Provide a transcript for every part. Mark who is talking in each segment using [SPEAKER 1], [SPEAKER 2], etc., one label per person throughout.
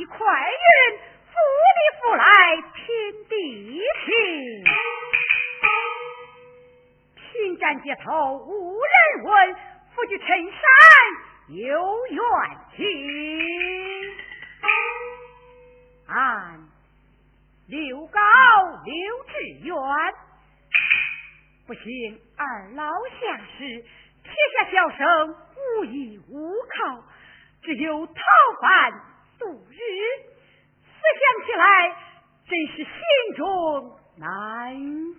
[SPEAKER 1] 一快云，扶里福来天地平。平战街头无人问，夫君陈山有远情。俺刘高刘志远，不幸二老下世，天下小生无依无靠，只有逃犯。起来，真是心中难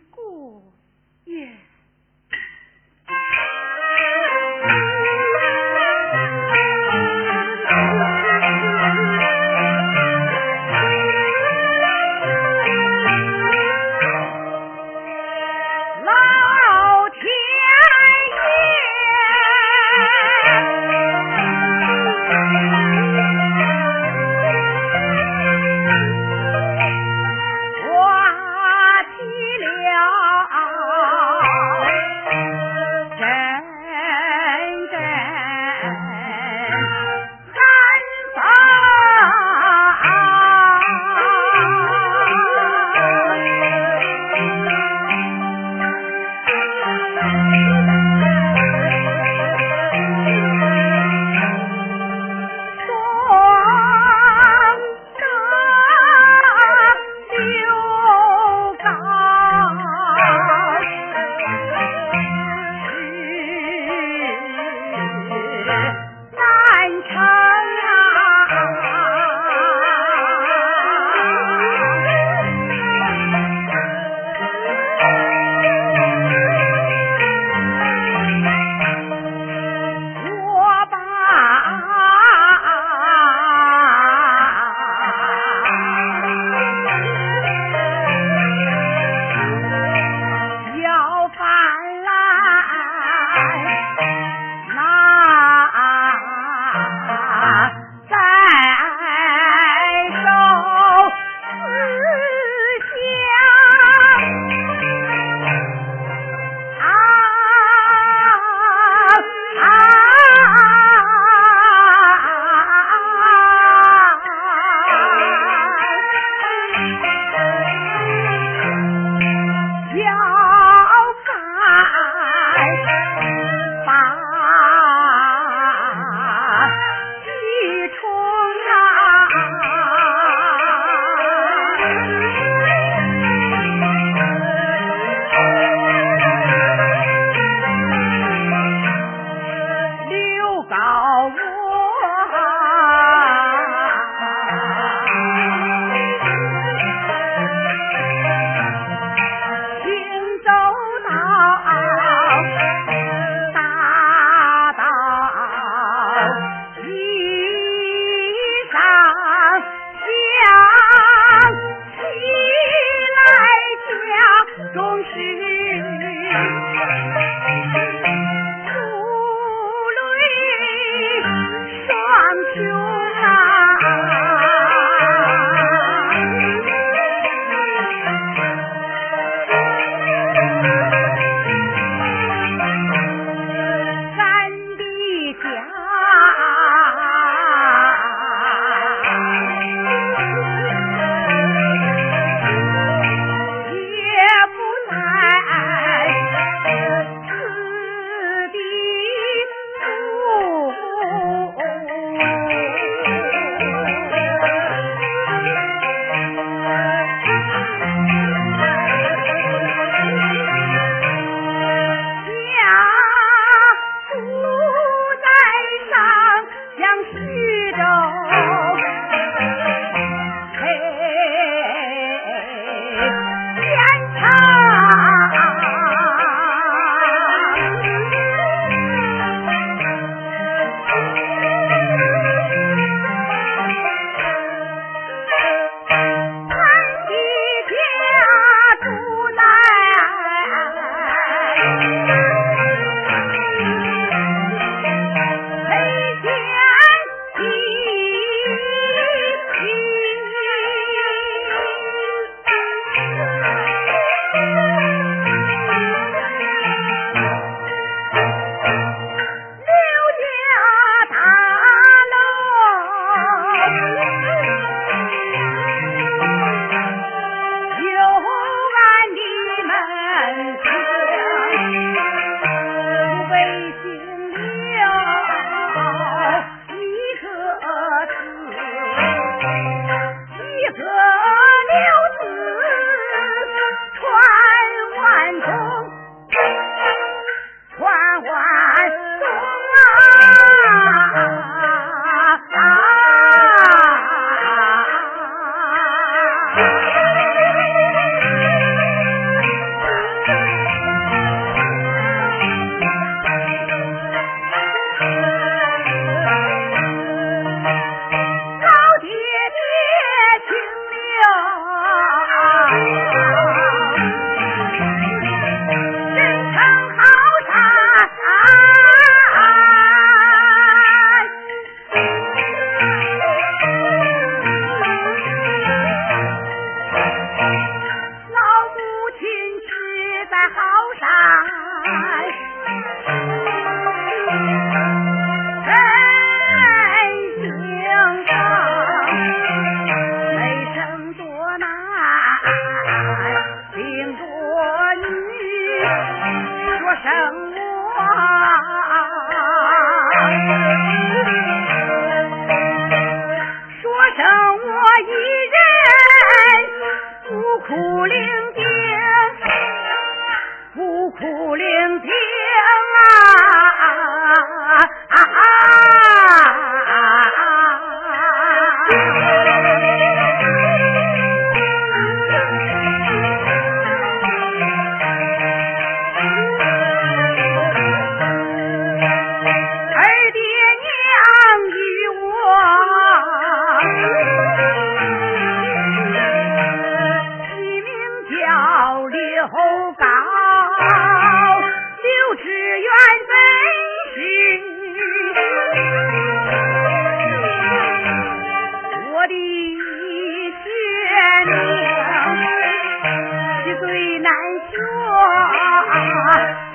[SPEAKER 2] 最难学，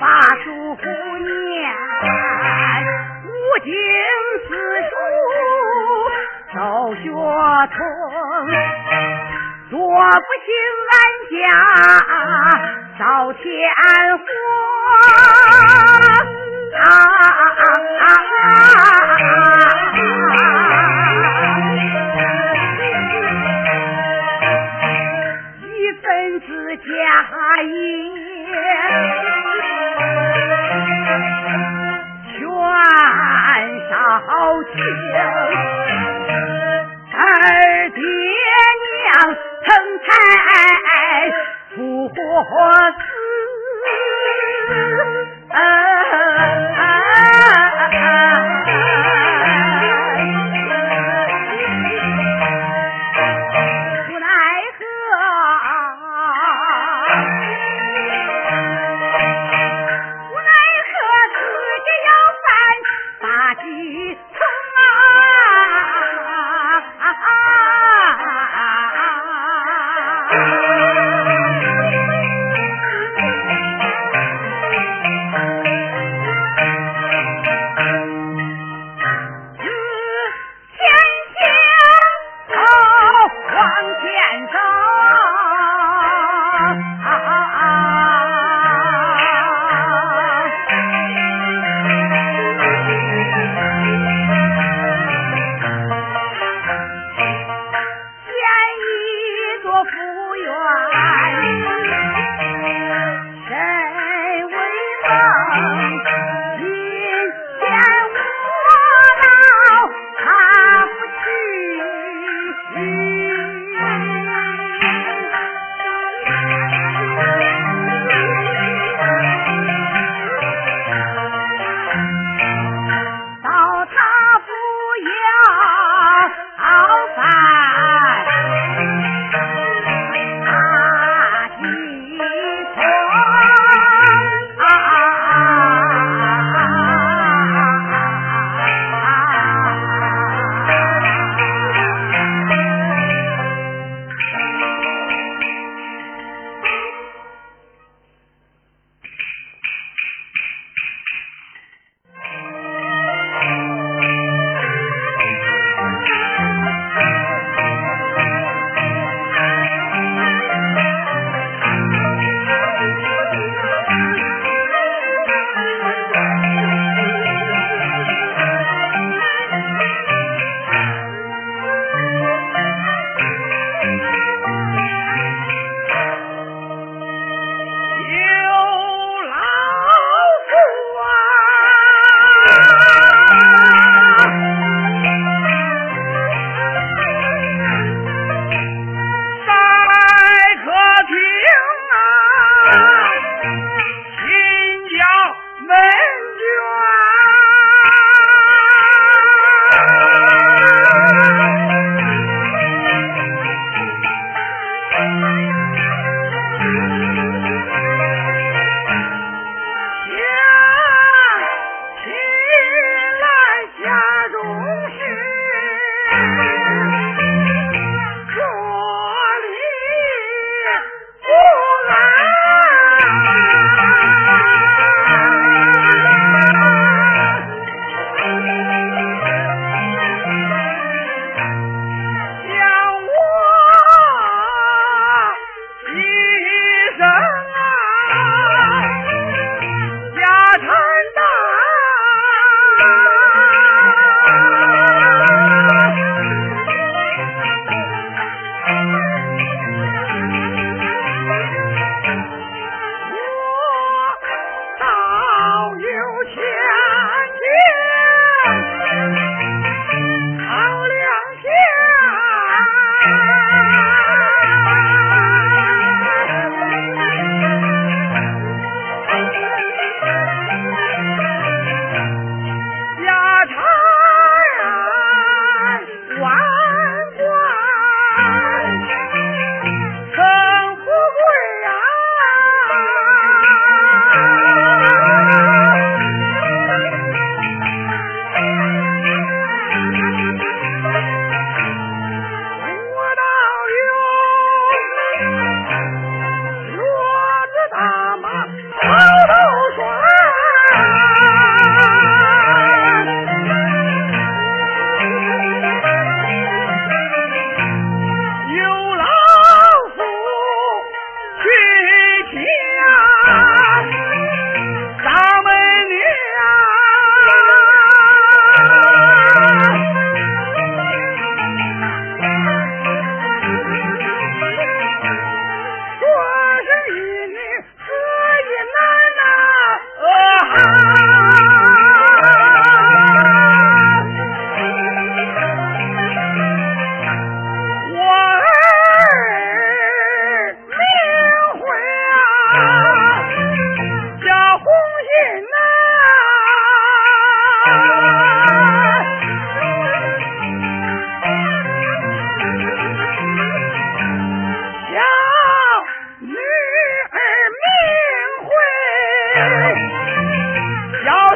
[SPEAKER 2] 把书福念，无经四书少学通，做不清俺家少天荒。啊啊啊啊啊啊家业全烧清二爹娘成才不活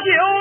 [SPEAKER 2] 酒。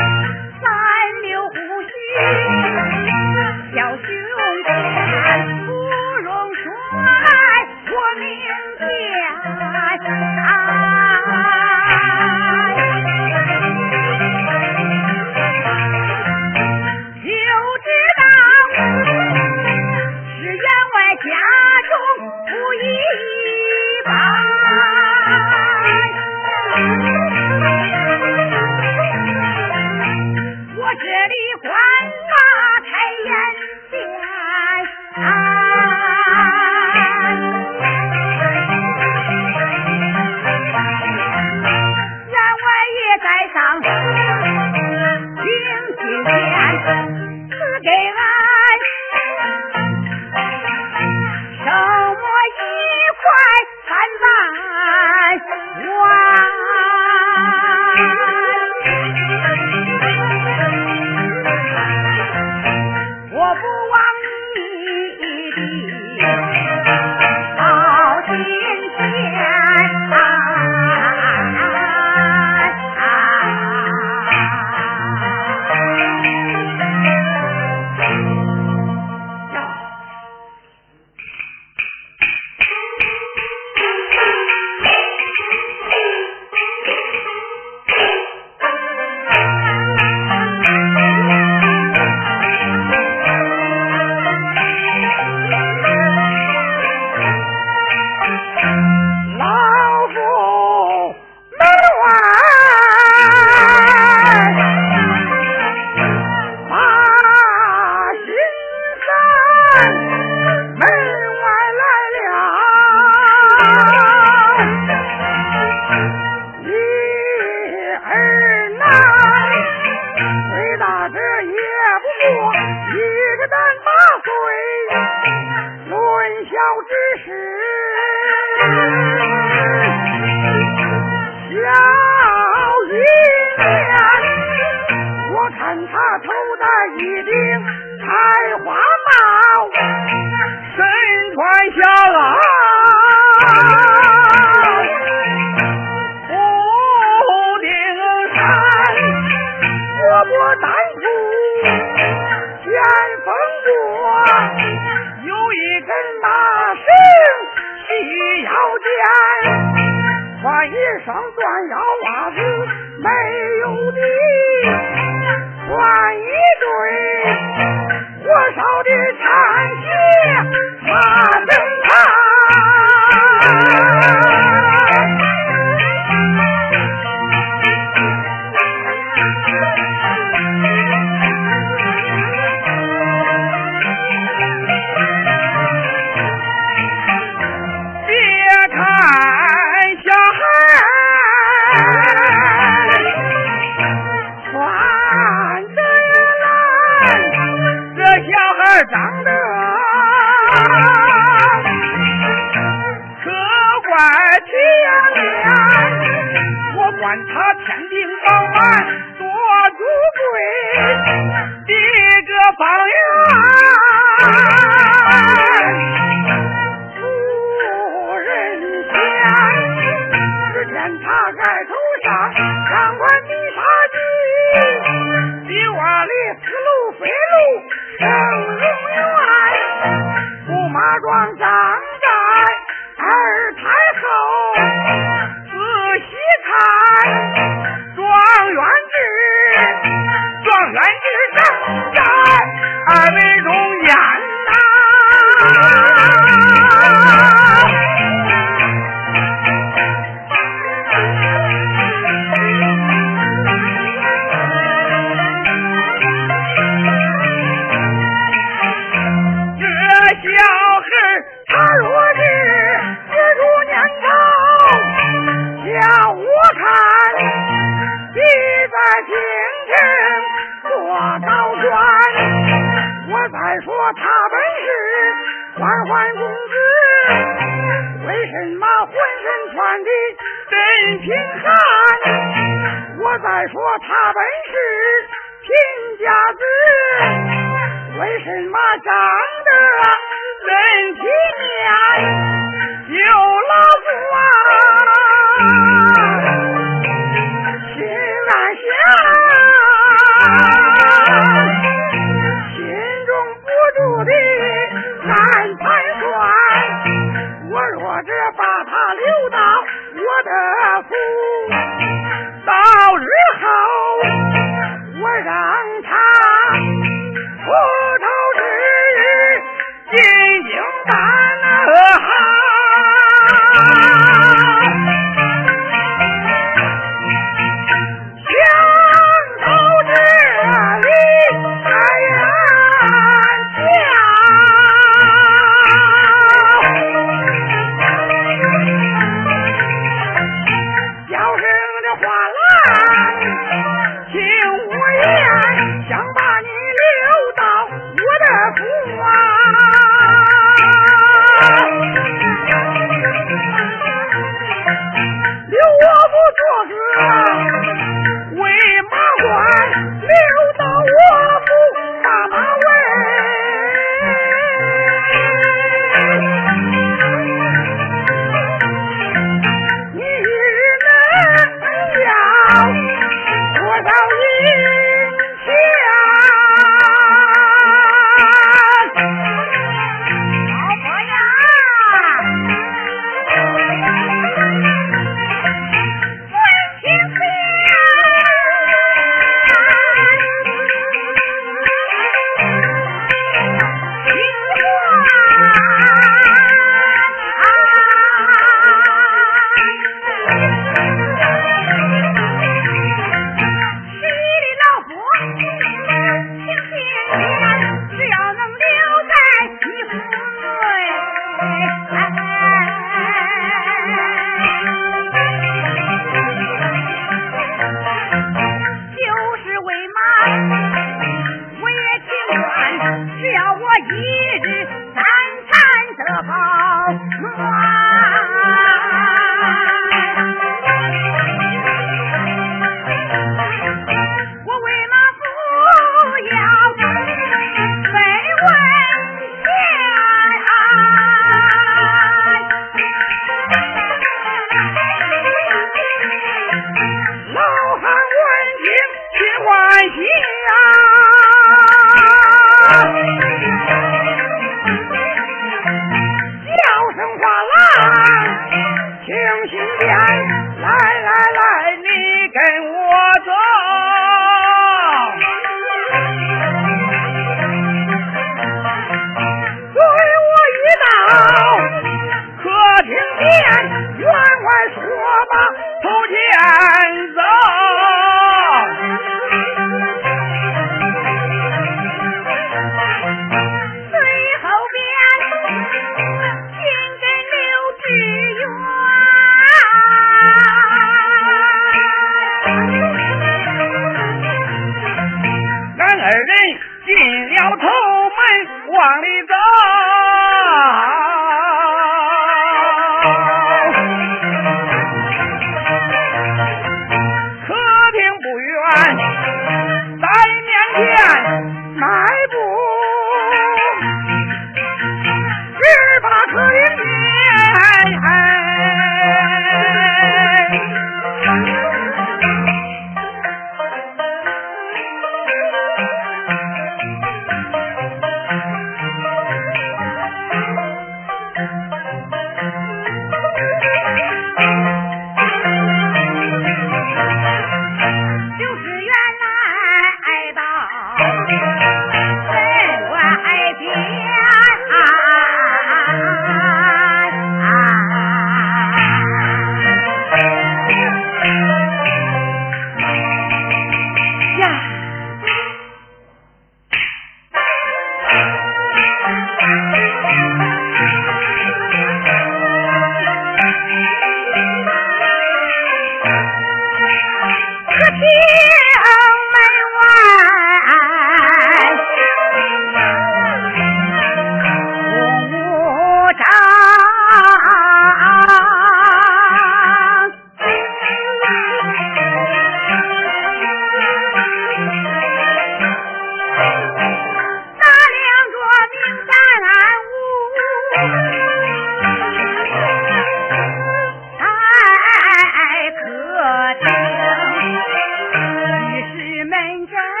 [SPEAKER 2] Danger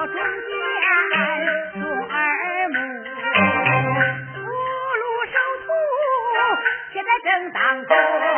[SPEAKER 2] 我中间做耳目福路寿徒
[SPEAKER 1] 现在正当中。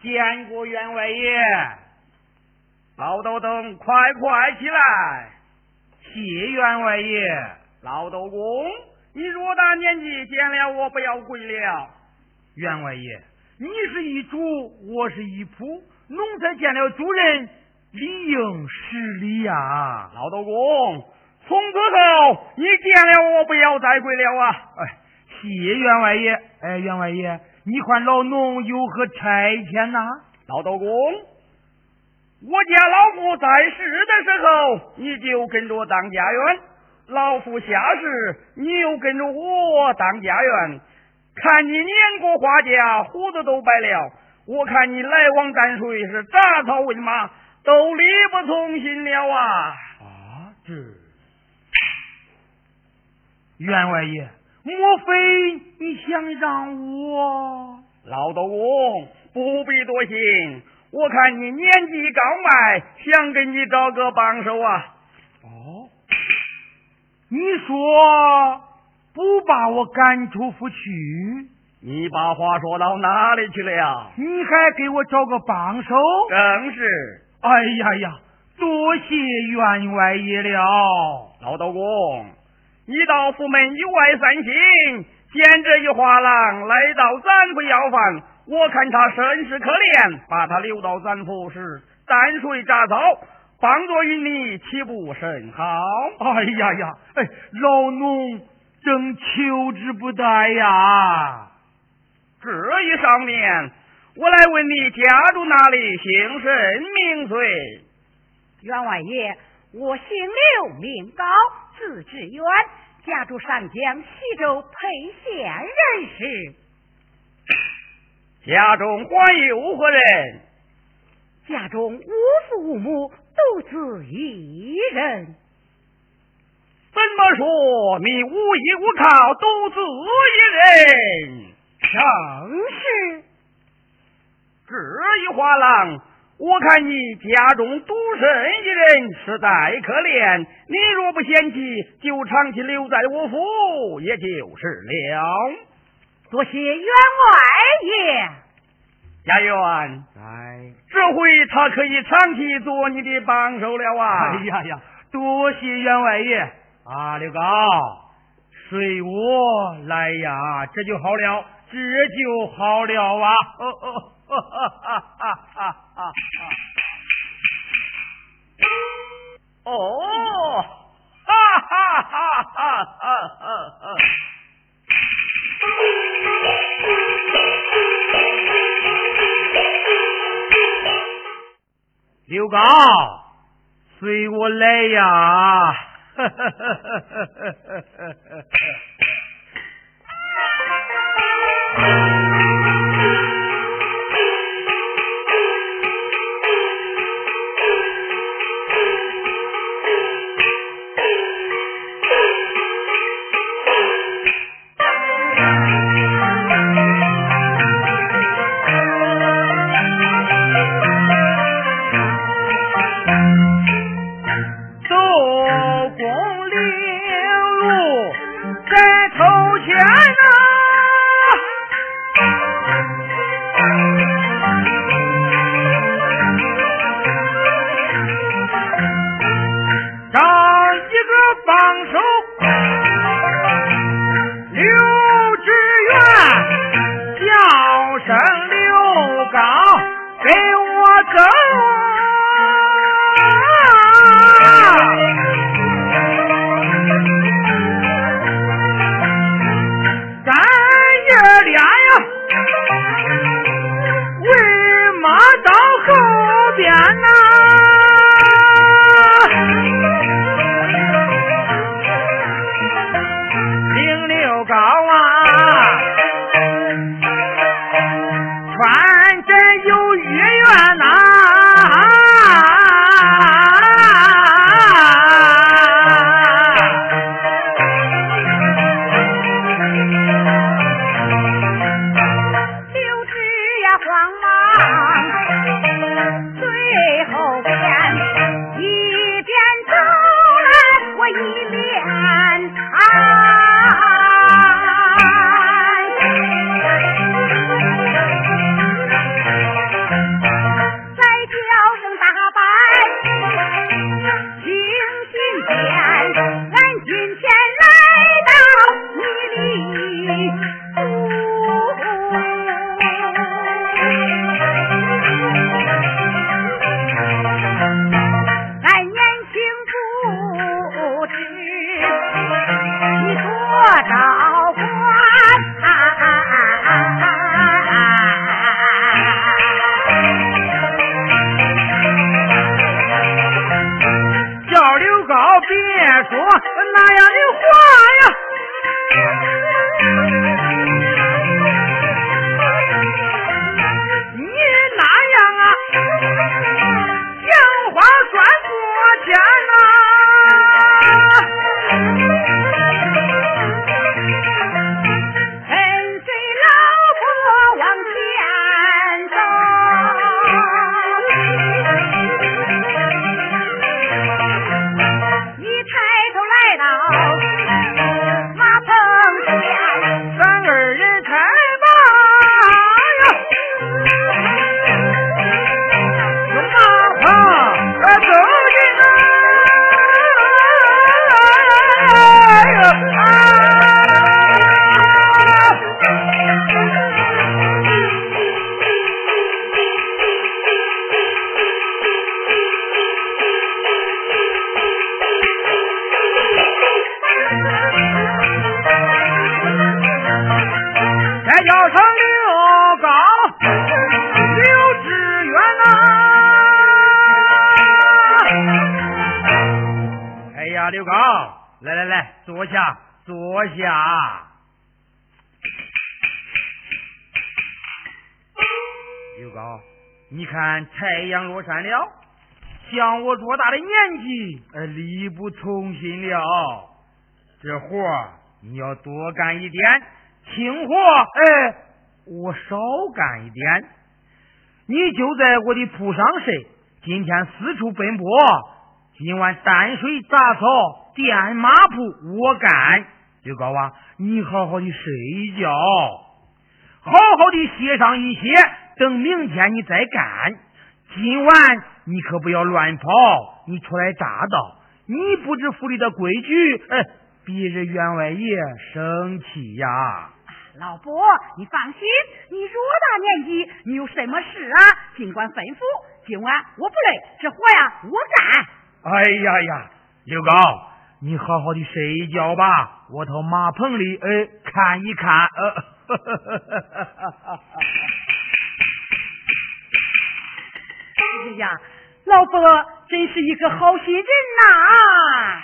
[SPEAKER 1] 见过员外爷。老道等，快快起来！谢员外爷。老道公，你偌大年纪，见了我不要跪了。员外爷，你是一主，我是一仆，奴才见了主人，理应施礼呀。
[SPEAKER 2] 老道公，从此后你见了我不要再跪了啊！
[SPEAKER 3] 哎，谢员外爷。哎，员外爷，你看老农有何差遣呐？
[SPEAKER 2] 老道公，我家老夫在世的时候，你就跟着当家园；老夫下世，你又跟着我当家园。看你年过花甲，胡子都白了，我看你来往淡水是杂草喂马，都力不从心了啊！
[SPEAKER 3] 啊，这员外爷，莫非你想让我？
[SPEAKER 2] 老道公不必多心，我看你年纪高迈，想给你找个帮手啊。
[SPEAKER 3] 哦，你说不把我赶出府去？
[SPEAKER 2] 你把话说到哪里去了呀？
[SPEAKER 3] 你还给我找个帮手？
[SPEAKER 2] 正是。
[SPEAKER 3] 哎呀呀，多谢员外爷了。
[SPEAKER 2] 老道公，你到府门以外散心。见这一花郎来到咱府要饭，我看他身世可怜，把他留到咱府是担水杂草，帮助于你，岂不甚好？
[SPEAKER 3] 哎呀呀，哎，老奴正求之不得呀！
[SPEAKER 2] 这一上面，我来问你家住哪里，姓甚名谁？
[SPEAKER 1] 员外爷，我姓刘，名高，字志远。家住上江西州沛县人士，
[SPEAKER 2] 家中还有何人？
[SPEAKER 1] 家中无父无母，独自一人。
[SPEAKER 2] 怎么说你无依无靠，独自一人？
[SPEAKER 1] 正是。
[SPEAKER 2] 这一画廊。我看你家中独身一人，实在可怜。你若不嫌弃，就长期留在我府，也就是了。
[SPEAKER 1] 多谢员外爷。
[SPEAKER 2] 家园，
[SPEAKER 3] 哎，
[SPEAKER 2] 这回他可以长期做你的帮手了啊！
[SPEAKER 3] 哎呀呀，多谢员外爷啊！刘高，随我来呀，这就好了，这就好了啊！哦哦。哈哈哈哈哈！哈
[SPEAKER 2] 哦，哈哈哈哈哈！
[SPEAKER 3] 刘高，随我来呀！哈哈哈哈哈！说那样的话呀。像我多大的年纪，力不从心了。这活你要多干一点，轻活哎，我少干一点。你就在我的铺上睡，今天四处奔波，今晚担水杂草、垫马铺我干。刘高啊，你好好的睡一觉，好好的歇上一歇，等明天你再干。今晚你可不要乱跑，你初来乍到，你不知府里的规矩，哎，逼着员外爷生气呀。
[SPEAKER 1] 老伯，你放心，你偌大年纪，你有什么事啊？尽管吩咐。今晚我不累，这活呀我干。
[SPEAKER 3] 哎呀呀，刘高，你好好的睡一觉吧，我到马棚里哎看一看。呃
[SPEAKER 1] 哎呀，老伯真是一个好心人呐！